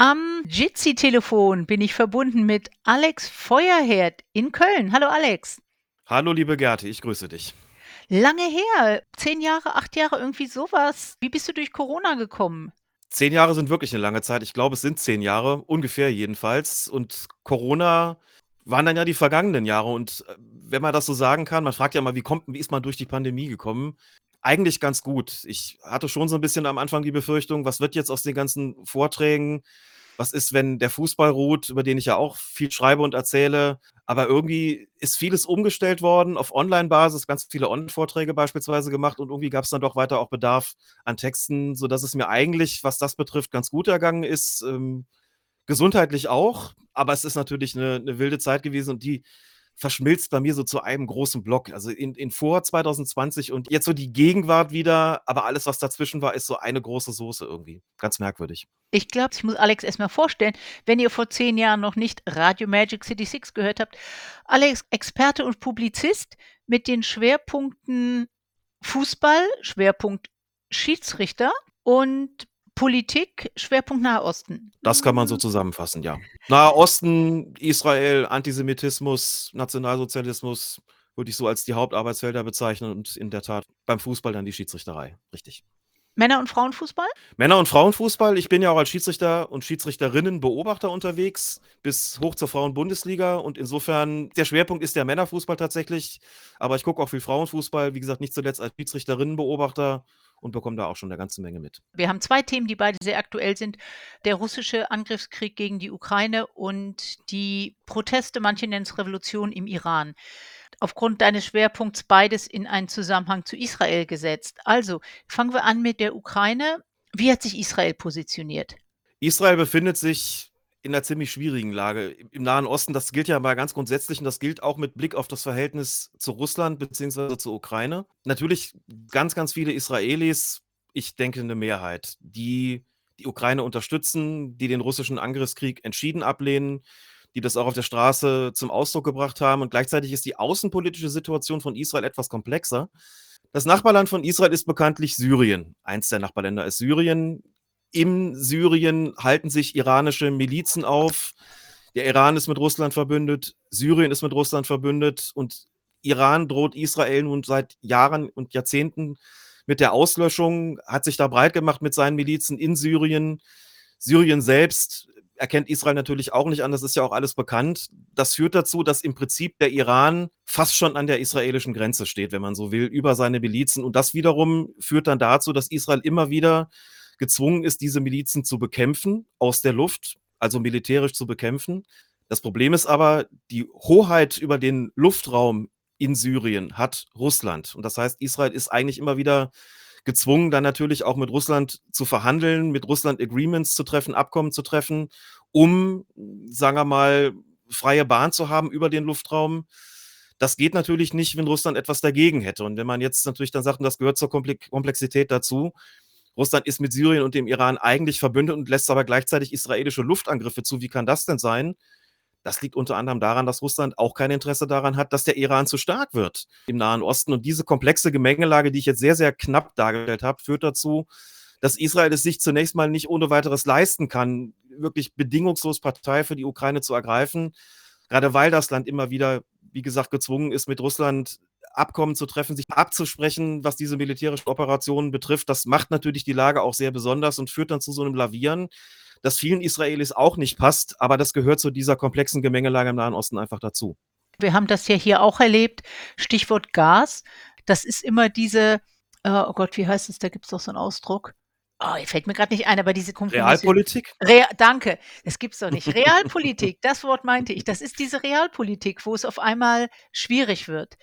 Am Jitsi-Telefon bin ich verbunden mit Alex Feuerherd in Köln. Hallo Alex. Hallo liebe Gerti, ich grüße dich. Lange her, zehn Jahre, acht Jahre, irgendwie sowas. Wie bist du durch Corona gekommen? Zehn Jahre sind wirklich eine lange Zeit. Ich glaube, es sind zehn Jahre, ungefähr jedenfalls. Und Corona waren dann ja die vergangenen Jahre. Und äh, wenn man das so sagen kann, man fragt ja mal, wie kommt, wie ist man durch die Pandemie gekommen? Eigentlich ganz gut. Ich hatte schon so ein bisschen am Anfang die Befürchtung, was wird jetzt aus den ganzen Vorträgen? Was ist, wenn der Fußball ruht, über den ich ja auch viel schreibe und erzähle? Aber irgendwie ist vieles umgestellt worden auf Online-Basis, ganz viele Online-Vorträge beispielsweise gemacht und irgendwie gab es dann doch weiter auch Bedarf an Texten, sodass es mir eigentlich, was das betrifft, ganz gut ergangen ist. Ähm, gesundheitlich auch, aber es ist natürlich eine, eine wilde Zeit gewesen und die verschmilzt bei mir so zu einem großen Block. Also in, in vor 2020 und jetzt so die Gegenwart wieder, aber alles, was dazwischen war, ist so eine große Soße irgendwie. Ganz merkwürdig. Ich glaube, ich muss Alex erstmal vorstellen, wenn ihr vor zehn Jahren noch nicht Radio Magic City 6 gehört habt. Alex, Experte und Publizist mit den Schwerpunkten Fußball, Schwerpunkt Schiedsrichter und Politik, Schwerpunkt Nahosten. Das kann man so zusammenfassen, ja. Nahosten, Israel, Antisemitismus, Nationalsozialismus würde ich so als die Hauptarbeitsfelder bezeichnen und in der Tat beim Fußball dann die Schiedsrichterei. Richtig. Männer- und Frauenfußball? Männer- und Frauenfußball. Ich bin ja auch als Schiedsrichter und Schiedsrichterinnen Beobachter unterwegs, bis hoch zur Frauen-Bundesliga. Und insofern, der Schwerpunkt ist der Männerfußball tatsächlich. Aber ich gucke auch viel Frauenfußball, wie gesagt, nicht zuletzt als Schiedsrichterinnenbeobachter und bekomme da auch schon eine ganze Menge mit. Wir haben zwei Themen, die beide sehr aktuell sind. Der russische Angriffskrieg gegen die Ukraine und die Proteste, manche nennen es Revolution im Iran. Aufgrund deines Schwerpunkts beides in einen Zusammenhang zu Israel gesetzt. Also fangen wir an mit der Ukraine. Wie hat sich Israel positioniert? Israel befindet sich in einer ziemlich schwierigen Lage im Nahen Osten. Das gilt ja mal ganz grundsätzlich und das gilt auch mit Blick auf das Verhältnis zu Russland bzw. zur Ukraine. Natürlich ganz, ganz viele Israelis, ich denke eine Mehrheit, die die Ukraine unterstützen, die den russischen Angriffskrieg entschieden ablehnen, die das auch auf der Straße zum Ausdruck gebracht haben. Und gleichzeitig ist die außenpolitische Situation von Israel etwas komplexer. Das Nachbarland von Israel ist bekanntlich Syrien. Eins der Nachbarländer ist Syrien in Syrien halten sich iranische Milizen auf. Der Iran ist mit Russland verbündet, Syrien ist mit Russland verbündet und Iran droht Israel nun seit Jahren und Jahrzehnten mit der Auslöschung, hat sich da breit gemacht mit seinen Milizen in Syrien. Syrien selbst erkennt Israel natürlich auch nicht an, das ist ja auch alles bekannt. Das führt dazu, dass im Prinzip der Iran fast schon an der israelischen Grenze steht, wenn man so will, über seine Milizen. Und das wiederum führt dann dazu, dass Israel immer wieder gezwungen ist, diese Milizen zu bekämpfen, aus der Luft, also militärisch zu bekämpfen. Das Problem ist aber, die Hoheit über den Luftraum in Syrien hat Russland. Und das heißt, Israel ist eigentlich immer wieder gezwungen, dann natürlich auch mit Russland zu verhandeln, mit Russland Agreements zu treffen, Abkommen zu treffen, um, sagen wir mal, freie Bahn zu haben über den Luftraum. Das geht natürlich nicht, wenn Russland etwas dagegen hätte. Und wenn man jetzt natürlich dann sagt, und das gehört zur Komplexität dazu, Russland ist mit Syrien und dem Iran eigentlich verbündet und lässt aber gleichzeitig israelische Luftangriffe zu. Wie kann das denn sein? Das liegt unter anderem daran, dass Russland auch kein Interesse daran hat, dass der Iran zu stark wird im Nahen Osten. Und diese komplexe Gemengelage, die ich jetzt sehr, sehr knapp dargestellt habe, führt dazu, dass Israel es sich zunächst mal nicht ohne weiteres leisten kann, wirklich bedingungslos Partei für die Ukraine zu ergreifen. Gerade weil das Land immer wieder, wie gesagt, gezwungen ist, mit Russland Abkommen zu treffen, sich abzusprechen, was diese militärischen Operationen betrifft. Das macht natürlich die Lage auch sehr besonders und führt dann zu so einem Lavieren, das vielen Israelis auch nicht passt, aber das gehört zu dieser komplexen Gemengelage im Nahen Osten einfach dazu. Wir haben das ja hier auch erlebt. Stichwort Gas. Das ist immer diese, äh, oh Gott, wie heißt es? Da gibt es doch so einen Ausdruck. Oh, fällt mir gerade nicht ein, aber diese Konflikt. Realpolitik? Real, danke, das gibt's doch nicht. Realpolitik, das Wort meinte ich. Das ist diese Realpolitik, wo es auf einmal schwierig wird.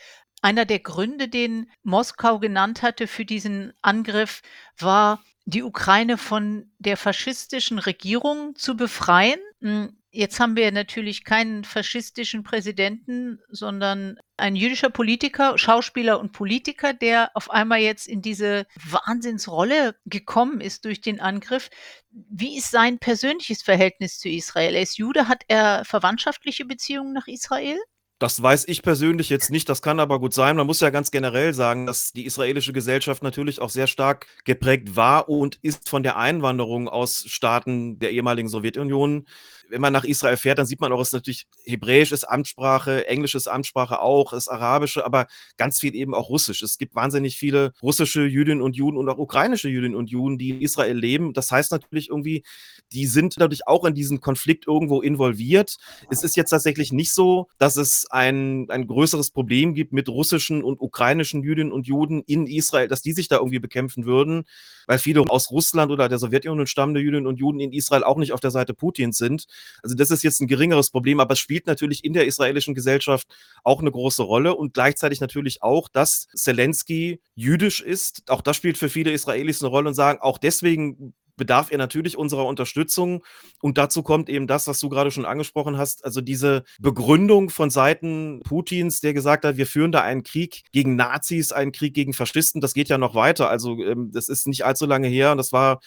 Einer der Gründe, den Moskau genannt hatte für diesen Angriff, war, die Ukraine von der faschistischen Regierung zu befreien. Hm, jetzt haben wir natürlich keinen faschistischen Präsidenten, sondern ein jüdischer Politiker, Schauspieler und Politiker, der auf einmal jetzt in diese Wahnsinnsrolle gekommen ist durch den Angriff. Wie ist sein persönliches Verhältnis zu Israel? Er ist Jude, hat er verwandtschaftliche Beziehungen nach Israel? Das weiß ich persönlich jetzt nicht, das kann aber gut sein. Man muss ja ganz generell sagen, dass die israelische Gesellschaft natürlich auch sehr stark geprägt war und ist von der Einwanderung aus Staaten der ehemaligen Sowjetunion wenn man nach Israel fährt, dann sieht man auch, es natürlich Hebräisch ist Amtssprache, Englisch ist Amtssprache auch, ist Arabische, aber ganz viel eben auch Russisch. Es gibt wahnsinnig viele russische Jüdinnen und Juden und auch ukrainische Jüdinnen und Juden, die in Israel leben. Das heißt natürlich irgendwie, die sind dadurch auch in diesen Konflikt irgendwo involviert. Es ist jetzt tatsächlich nicht so, dass es ein, ein größeres Problem gibt mit russischen und ukrainischen Jüdinnen und Juden in Israel, dass die sich da irgendwie bekämpfen würden, weil viele aus Russland oder der Sowjetunion stammende Jüdinnen und Juden in Israel auch nicht auf der Seite Putins sind. Also das ist jetzt ein geringeres Problem, aber es spielt natürlich in der israelischen Gesellschaft auch eine große Rolle und gleichzeitig natürlich auch, dass Zelensky jüdisch ist. Auch das spielt für viele Israelis eine Rolle und sagen, auch deswegen bedarf er natürlich unserer Unterstützung. Und dazu kommt eben das, was du gerade schon angesprochen hast, also diese Begründung von Seiten Putins, der gesagt hat, wir führen da einen Krieg gegen Nazis, einen Krieg gegen Faschisten. Das geht ja noch weiter. Also ähm, das ist nicht allzu lange her. Und das war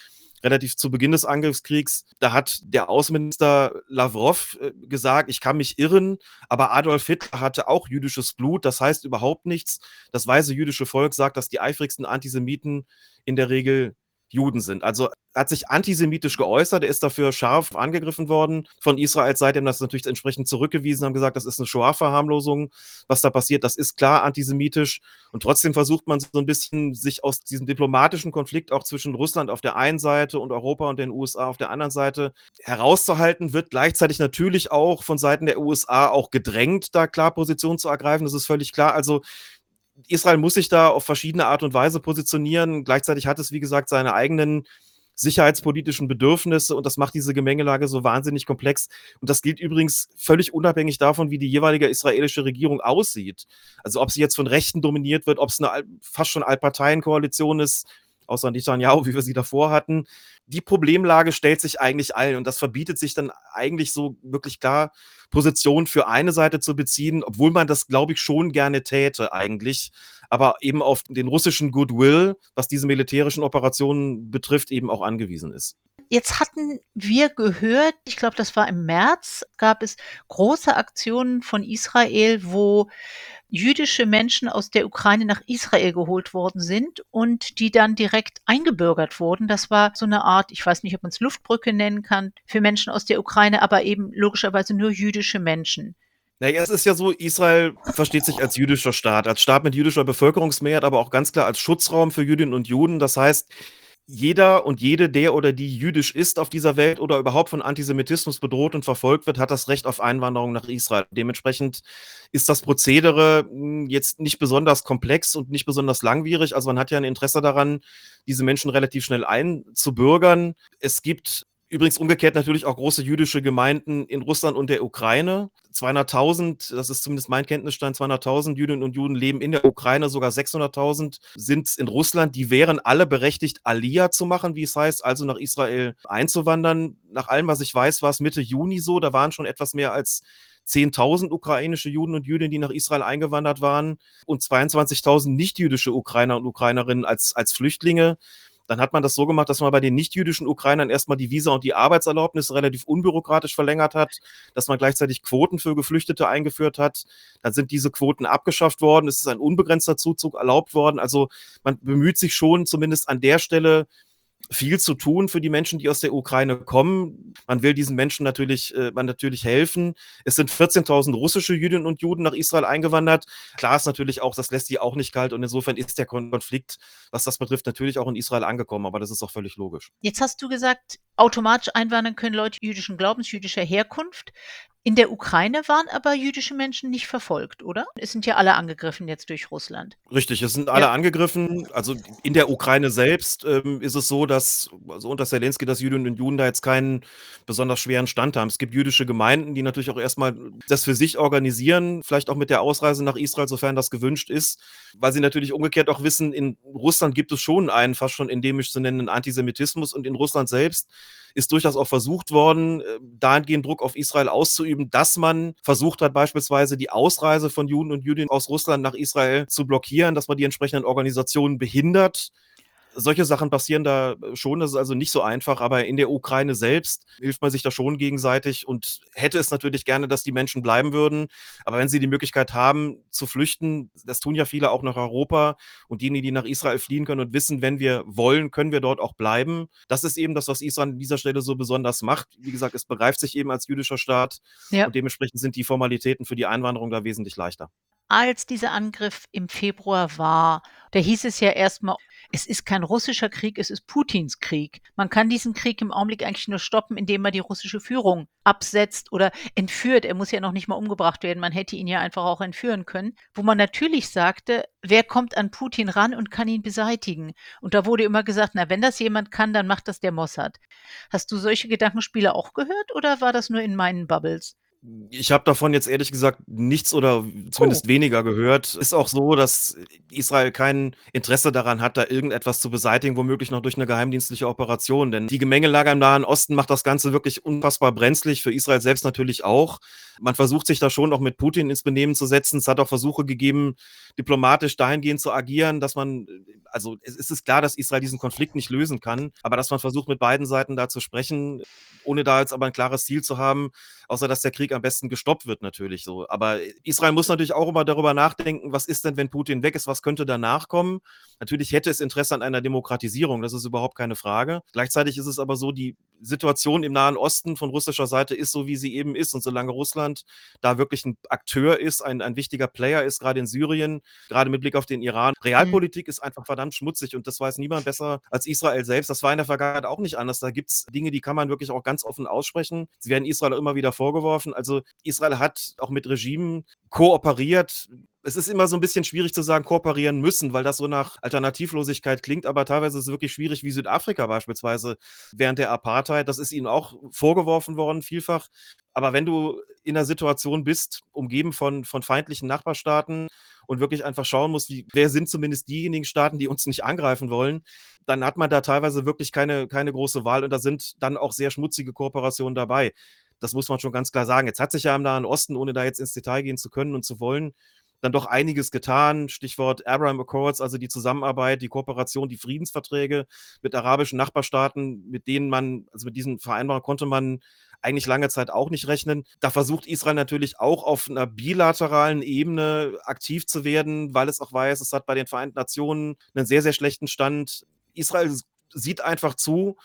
relativ zu Beginn des Angriffskriegs, da hat der Außenminister Lavrov äh, gesagt, ich kann mich irren, aber Adolf Hitler hatte auch jüdisches Blut, das heißt überhaupt nichts. Das weise jüdische Volk sagt, dass die eifrigsten Antisemiten in der Regel Juden sind. Also hat sich antisemitisch geäußert, er ist dafür scharf angegriffen worden von Israel, seitdem das natürlich entsprechend zurückgewiesen, haben gesagt, das ist eine Shoah-Verharmlosung, was da passiert, das ist klar antisemitisch. Und trotzdem versucht man so ein bisschen, sich aus diesem diplomatischen Konflikt auch zwischen Russland auf der einen Seite und Europa und den USA auf der anderen Seite herauszuhalten, wird gleichzeitig natürlich auch von Seiten der USA auch gedrängt, da klar Position zu ergreifen, das ist völlig klar, also Israel muss sich da auf verschiedene Art und Weise positionieren. Gleichzeitig hat es, wie gesagt, seine eigenen sicherheitspolitischen Bedürfnisse und das macht diese Gemengelage so wahnsinnig komplex. Und das gilt übrigens völlig unabhängig davon, wie die jeweilige israelische Regierung aussieht. Also ob sie jetzt von Rechten dominiert wird, ob es eine fast schon Allparteienkoalition ist, außer Netanyahu, wie wir sie davor hatten. Die Problemlage stellt sich eigentlich allen und das verbietet sich dann eigentlich so wirklich klar, Position für eine Seite zu beziehen, obwohl man das, glaube ich, schon gerne täte eigentlich, aber eben auf den russischen Goodwill, was diese militärischen Operationen betrifft, eben auch angewiesen ist. Jetzt hatten wir gehört, ich glaube, das war im März, gab es große Aktionen von Israel, wo jüdische Menschen aus der Ukraine nach Israel geholt worden sind und die dann direkt eingebürgert wurden. Das war so eine Art, ich weiß nicht, ob man es Luftbrücke nennen kann, für Menschen aus der Ukraine, aber eben logischerweise nur jüdische Menschen. Naja, es ist ja so, Israel versteht sich als jüdischer Staat, als Staat mit jüdischer Bevölkerungsmehrheit, aber auch ganz klar als Schutzraum für Jüdinnen und Juden. Das heißt, jeder und jede, der oder die jüdisch ist auf dieser Welt oder überhaupt von Antisemitismus bedroht und verfolgt wird, hat das Recht auf Einwanderung nach Israel. Dementsprechend ist das Prozedere hm, jetzt nicht besonders komplex und nicht besonders langwierig. Also man hat ja ein Interesse daran, diese Menschen relativ schnell einzubürgern. Es gibt Übrigens umgekehrt natürlich auch große jüdische Gemeinden in Russland und der Ukraine. 200.000, das ist zumindest mein Kenntnisstand, 200.000 Jüdinnen und Juden leben in der Ukraine, sogar 600.000 sind in Russland. Die wären alle berechtigt, Aliyah zu machen, wie es heißt, also nach Israel einzuwandern. Nach allem, was ich weiß, war es Mitte Juni so. Da waren schon etwas mehr als 10.000 ukrainische Juden und Jüdinnen, die nach Israel eingewandert waren und 22.000 nichtjüdische Ukrainer und Ukrainerinnen als, als Flüchtlinge. Dann hat man das so gemacht, dass man bei den nicht-jüdischen Ukrainern erstmal die Visa und die Arbeitserlaubnis relativ unbürokratisch verlängert hat, dass man gleichzeitig Quoten für Geflüchtete eingeführt hat. Dann sind diese Quoten abgeschafft worden. Es ist ein unbegrenzter Zuzug erlaubt worden. Also man bemüht sich schon zumindest an der Stelle viel zu tun für die Menschen, die aus der Ukraine kommen. Man will diesen Menschen natürlich, äh, man natürlich helfen. Es sind 14.000 russische Jüdinnen und Juden nach Israel eingewandert. Klar ist natürlich auch, das lässt die auch nicht kalt und insofern ist der Konflikt, was das betrifft, natürlich auch in Israel angekommen, aber das ist auch völlig logisch. Jetzt hast du gesagt, automatisch einwandern können Leute jüdischen Glaubens, jüdischer Herkunft. In der Ukraine waren aber jüdische Menschen nicht verfolgt, oder? Es sind ja alle angegriffen jetzt durch Russland. Richtig, es sind alle ja. angegriffen. Also in der Ukraine selbst ähm, ist es so, dass also unter Zelensky, dass Jüdinnen und Juden da jetzt keinen besonders schweren Stand haben. Es gibt jüdische Gemeinden, die natürlich auch erstmal das für sich organisieren, vielleicht auch mit der Ausreise nach Israel, sofern das gewünscht ist, weil sie natürlich umgekehrt auch wissen, in Russland gibt es schon einen fast schon endemisch zu nennenden Antisemitismus und in Russland selbst ist durchaus auch versucht worden, äh, dahingehend Druck auf Israel auszuüben, dass man versucht hat, beispielsweise die Ausreise von Juden und Jüdinnen aus Russland nach Israel zu blockieren, dass man die entsprechenden Organisationen behindert solche Sachen passieren da schon. Das ist also nicht so einfach, aber in der Ukraine selbst hilft man sich da schon gegenseitig und hätte es natürlich gerne, dass die Menschen bleiben würden. Aber wenn sie die Möglichkeit haben, zu flüchten, das tun ja viele auch nach Europa und diejenigen, die nach Israel fliehen können und wissen, wenn wir wollen, können wir dort auch bleiben. Das ist eben das, was Israel an dieser Stelle so besonders macht. Wie gesagt, es begreift sich eben als jüdischer Staat Ja. und dementsprechend sind die Formalitäten für die Einwanderung da wesentlich leichter. Als dieser Angriff im Februar war, da hieß es ja erst mal: „Es ist kein russischer Krieg, es ist Putins Krieg.“ Man kann diesen Krieg im Augenblick eigentlich nur stoppen, indem man die russische Führung absetzt oder entführt. Er muss ja noch nicht mal umgebracht werden. Man hätte ihn ja einfach auch entführen können. Wo man natürlich sagte: „Wer kommt an Putin ran und kann ihn beseitigen?“ Und da wurde immer gesagt: „Na, wenn das jemand kann, dann macht das der Mossad.“ Hast du solche Gedankenspiele auch gehört oder war das nur in meinen Bubbles? Ich habe davon jetzt ehrlich gesagt nichts oder Oh. zumindest weniger gehört. Ist auch so, dass Israel kein Interesse daran hat, da irgendetwas zu beseitigen, womöglich noch durch 'ne geheimdienstliche Operation. Denn die Gemengelage im Nahen Osten macht das Ganze wirklich unfassbar brenzlig, für Israel selbst natürlich auch. Man versucht sich da schon auch mit Putin ins Benehmen zu setzen. Es hat auch Versuche gegeben, diplomatisch dahingehend zu agieren, dass man also, es ist klar, dass Israel diesen Konflikt nicht lösen kann, aber dass man versucht, mit beiden Seiten da zu sprechen, ohne da jetzt aber 'n klares Ziel zu haben, außer dass der Krieg am besten gestoppt wird natürlich so. Aber Israel muss natürlich auch immer darüber nachdenken: „Was ist denn, wenn Putin weg ist? Was könnte danach kommen?“ Natürlich hätte es Interesse an einer Demokratisierung, das ist überhaupt keine Frage. Gleichzeitig ist es aber so, die Situation im Nahen Osten von russischer Seite ist so, wie sie eben ist. Und solange Russland da wirklich 'n Akteur ist, ein ein wichtiger Player ist, grade in Syrien, grade mit Blick auf den Iran Mhm. Realpolitik ist einfach verdammt schmutzig und das weiß niemand besser als Israel selbst. Das war in der Vergangenheit auch nicht anders. Da gibt's Dinge, die kann man wirklich auch ganz offen aussprechen. Sie werden Israel immer wieder vorgeworfen. Also, Israel hat auch mit Regimen kooperiert. Es ist immer so 'n bisschen schwierig zu sagen, kooperieren müssen, weil das so nach Alternativlosigkeit klingt, aber teilweise ist es wirklich schwierig, wie Südafrika beispielsweise während der Apartheid. Das ist ihnen auch vorgeworfen worden vielfach. Aber wenn du in 'ner Situation bist, umgeben von von feindlichen Nachbarstaaten und wirklich einfach schauen musst, wie wer sind zumindest diejenigen Staaten, die uns nicht angreifen wollen, dann hat man da teilweise wirklich keine keine große Wahl und da sind dann auch sehr schmutzige Kooperationen dabei. Das muss man schon ganz klar sagen. Jetzt hat sich ja im Nahen Osten, ohne da jetzt ins Detail gehen zu können und zu wollen, dann doch einiges getan. Stichwort Abraham Accords, also die Zusammenarbeit, die Kooperation, die Friedensverträge mit arabischen Nachbarstaaten, mit denen man also, mit diesen Vereinbarungen konnte man eigentlich lange Zeit auch nicht rechnen. Da versucht Israel natürlich auch auf 'ner bilateralen Ebene aktiv zu werden, weil es auch weiß, es hat bei den Vereinten Nationen 'nen sehr, sehr schlechten Stand. Israel sieht einfach zu,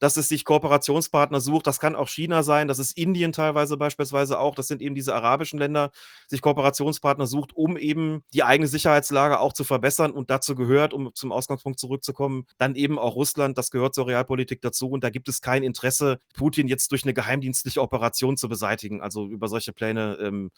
dass es sich Kooperationspartner sucht. Das kann auch China sein, das ist Indien teilweise beispielsweise auch. Das sind eben diese arabischen Länder, sich Kooperationspartner sucht, um eben die eigene Sicherheitslage auch zu verbessern. Und dazu gehört, um zum Ausgangspunkt zurückzukommen, dann eben auch Russland. Das gehört zur Realpolitik dazu und da gibt es kein Interesse, Putin jetzt durch 'ne geheimdienstliche Operation zu beseitigen. Also, über solche Pläne, ähm,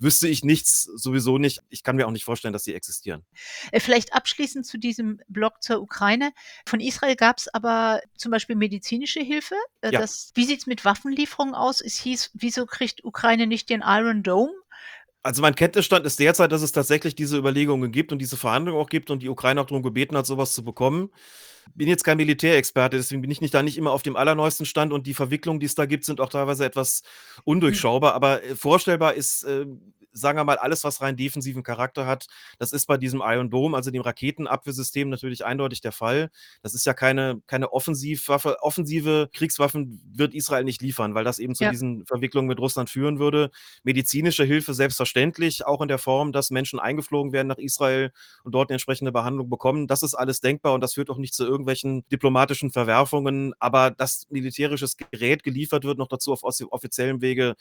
wüsste ich nichts, sowieso nicht. Ich kann mir auch nicht vorstellen, dass sie existieren. Äh, vielleicht abschließend zu diesem Block zur Ukraine. Von Israel gab's aber zum Beispiel medizinische Hilfe. Äh, Ja. das wie sieht's mit Waffenlieferungen aus? Es hieß: „Wieso kriegt Ukraine nicht den Iron Dome?“ Also, mein Kenntnisstand ist derzeit, dass es tatsächlich diese Überlegungen gibt und diese Verhandlungen auch gibt und die Ukraine auch drum gebeten hat, so was zu bekommen. Bin jetzt kein Militärexperte, deswegen bin ich nicht da nicht immer auf dem allerneuesten Stand und die Verwicklungen, die es da gibt, sind auch teilweise etwas Hm. undurchschaubar. Aber, äh, vorstellbar ist, ähm, sagen wir mal, alles, was rein defensiven Charakter hat. Das ist bei diesem Iron Dome, also dem Raketenabwehrsystem natürlich eindeutig der Fall. Das ist ja keine keine Offensivwaffe. Offensive Kriegswaffen wird Israel nicht liefern, weil das eben zu Ja. diesen Verwicklungen mit Russland führen würde. Medizinische Hilfe selbstverständlich, auch in der Form, dass Menschen eingeflogen werden nach Israel und dort 'ne entsprechende Behandlung bekommen. Das ist alles denkbar und das führt auch nicht zu irgendwelchen diplomatischen Verwerfungen. Aber dass militärisches Gerät geliefert wird, noch dazu auf offiziellem Wege,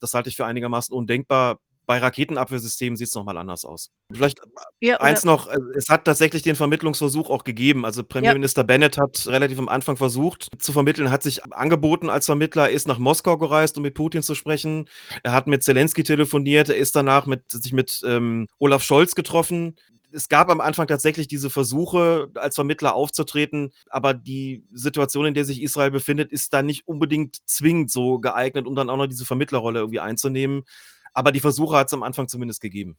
das halte ich für einigermaßen undenkbar. Bei Raketenabwehrsystemen sieht's noch mal anders aus. Vielleicht Ja, oder eins noch, äh, es hat tatsächlich den Vermittlungsversuch auch gegeben. Also, Ja. Premierminister Bennett hat relativ am Anfang versucht zu vermitteln, hat sich angeboten als Vermittler, ist nach Moskau gereist, um mit Putin zu sprechen. Er hat mit Zelenski telefoniert, er ist danach mit sich mit, ähm, Olaf Scholz getroffen. Es gab am Anfang tatsächlich diese Versuche, als Vermittler aufzutreten, aber die Situation, in der sich Israel befindet, ist da nicht unbedingt zwingend so geeignet, um dann auch noch diese Vermittlerrolle irgendwie einzunehmen. Aber die Versuche hat's am Anfang zumindest gegeben.